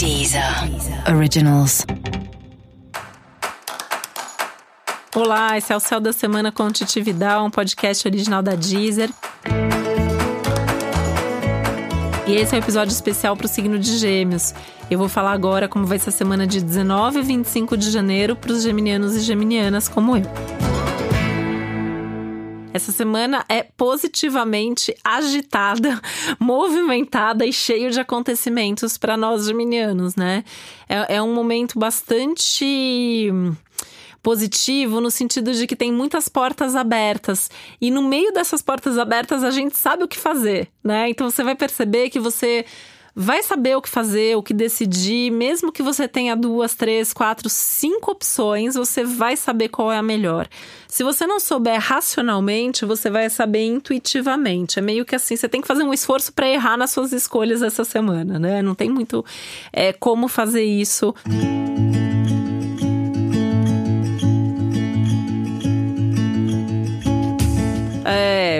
Deezer Originals. Olá, esse é o Céu da Semana com Titi um podcast original da Deezer. E esse é um episódio especial para o signo de Gêmeos. Eu vou falar agora como vai ser a semana de 19 e 25 de janeiro para os geminianos e geminianas como eu. Essa semana é positivamente agitada, movimentada e cheio de acontecimentos para nós geminianos, né? É, é um momento bastante positivo no sentido de que tem muitas portas abertas e no meio dessas portas abertas a gente sabe o que fazer, né? Então você vai perceber que você vai saber o que fazer, o que decidir, mesmo que você tenha duas, três, quatro, cinco opções, você vai saber qual é a melhor. Se você não souber racionalmente, você vai saber intuitivamente. É meio que assim, você tem que fazer um esforço para errar nas suas escolhas essa semana, né? Não tem muito é, como fazer isso.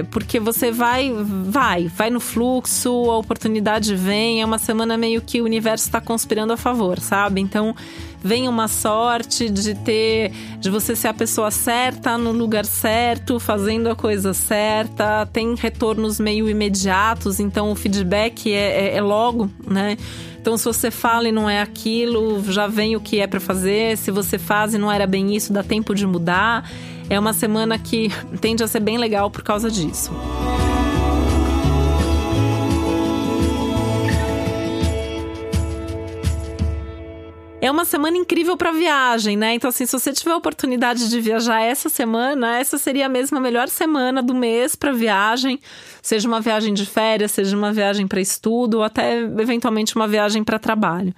Porque você vai, vai, vai no fluxo, a oportunidade vem, é uma semana meio que o universo está conspirando a favor, sabe? Então vem uma sorte de ter, de você ser a pessoa certa no lugar certo, fazendo a coisa certa, tem retornos meio imediatos, então o feedback é, é, é logo, né? Então, se você fala e não é aquilo, já vem o que é para fazer. Se você faz e não era bem isso, dá tempo de mudar. É uma semana que tende a ser bem legal por causa disso. É uma semana incrível para viagem, né? Então, assim, se você tiver a oportunidade de viajar essa semana, essa seria a melhor semana do mês para viagem. Seja uma viagem de férias, seja uma viagem para estudo, ou até eventualmente uma viagem para trabalho.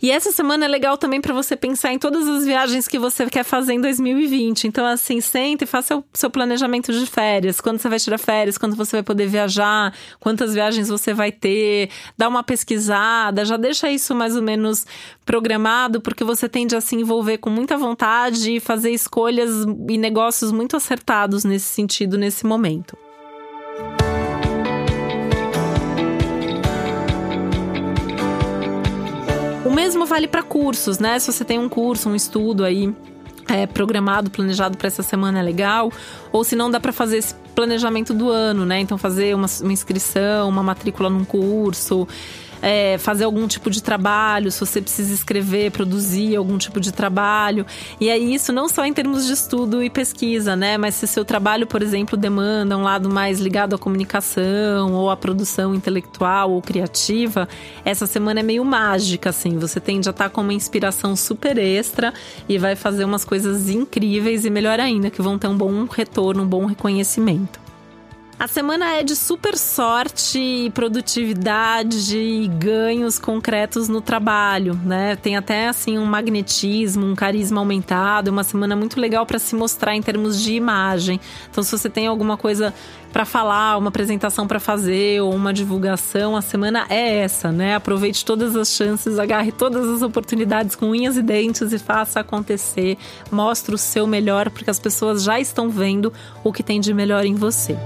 E essa semana é legal também para você pensar em todas as viagens que você quer fazer em 2020. Então, assim, sente e faça o seu planejamento de férias. Quando você vai tirar férias, quando você vai poder viajar, quantas viagens você vai ter, dá uma pesquisada, já deixa isso mais ou menos programado, porque você tende a se envolver com muita vontade e fazer escolhas e negócios muito acertados nesse sentido, nesse momento. Mesmo vale para cursos, né? Se você tem um curso, um estudo aí é, programado, planejado para essa semana é legal, ou se não dá para fazer esse planejamento do ano, né? Então fazer uma, uma inscrição, uma matrícula num curso, é, fazer algum tipo de trabalho, se você precisa escrever, produzir algum tipo de trabalho. E é isso não só em termos de estudo e pesquisa, né? Mas se seu trabalho, por exemplo, demanda um lado mais ligado à comunicação ou à produção intelectual ou criativa, essa semana é meio mágica, assim. Você tende a estar com uma inspiração super extra e vai fazer umas coisas incríveis e melhor ainda, que vão ter um bom retorno, um bom reconhecimento. A semana é de super sorte, produtividade e ganhos concretos no trabalho, né? Tem até assim um magnetismo, um carisma aumentado, é uma semana muito legal para se mostrar em termos de imagem. Então, se você tem alguma coisa para falar, uma apresentação para fazer ou uma divulgação, a semana é essa, né? Aproveite todas as chances, agarre todas as oportunidades com unhas e dentes e faça acontecer. Mostre o seu melhor, porque as pessoas já estão vendo o que tem de melhor em você.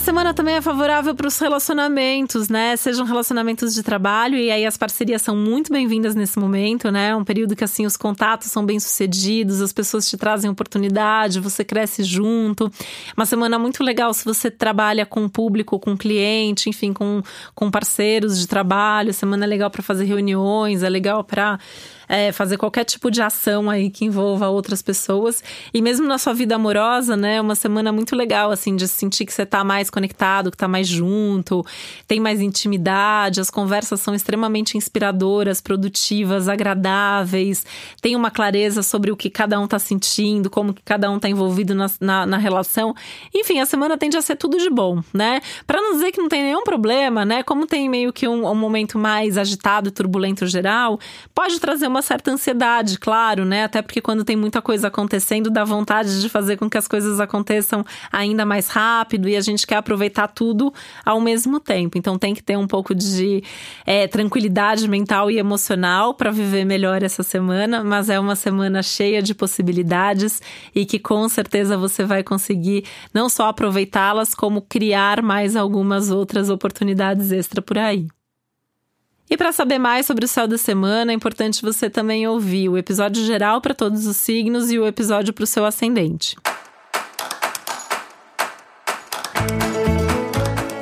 A semana também é favorável para os relacionamentos, né? Sejam relacionamentos de trabalho, e aí as parcerias são muito bem-vindas nesse momento, né? Um período que, assim, os contatos são bem-sucedidos, as pessoas te trazem oportunidade, você cresce junto. Uma semana muito legal se você trabalha com público, com cliente, enfim, com, com parceiros de trabalho. Semana é legal para fazer reuniões, é legal para é, fazer qualquer tipo de ação aí que envolva outras pessoas. E mesmo na sua vida amorosa, né? É uma semana muito legal, assim, de sentir que você tá mais conectado, que tá mais junto, tem mais intimidade, as conversas são extremamente inspiradoras, produtivas, agradáveis, tem uma clareza sobre o que cada um tá sentindo, como que cada um tá envolvido na, na, na relação. Enfim, a semana tende a ser tudo de bom, né? Para não dizer que não tem nenhum problema, né? Como tem meio que um, um momento mais agitado turbulento geral, pode trazer uma certa ansiedade, claro, né? Até porque quando tem muita coisa acontecendo, dá vontade de fazer com que as coisas aconteçam ainda mais rápido e a gente quer aproveitar tudo ao mesmo tempo. Então tem que ter um pouco de é, tranquilidade mental e emocional para viver melhor essa semana, mas é uma semana cheia de possibilidades e que com certeza você vai conseguir não só aproveitá-las, como criar mais algumas outras oportunidades extra por aí. E para saber mais sobre o céu da semana, é importante você também ouvir o episódio geral para todos os signos e o episódio para o seu ascendente.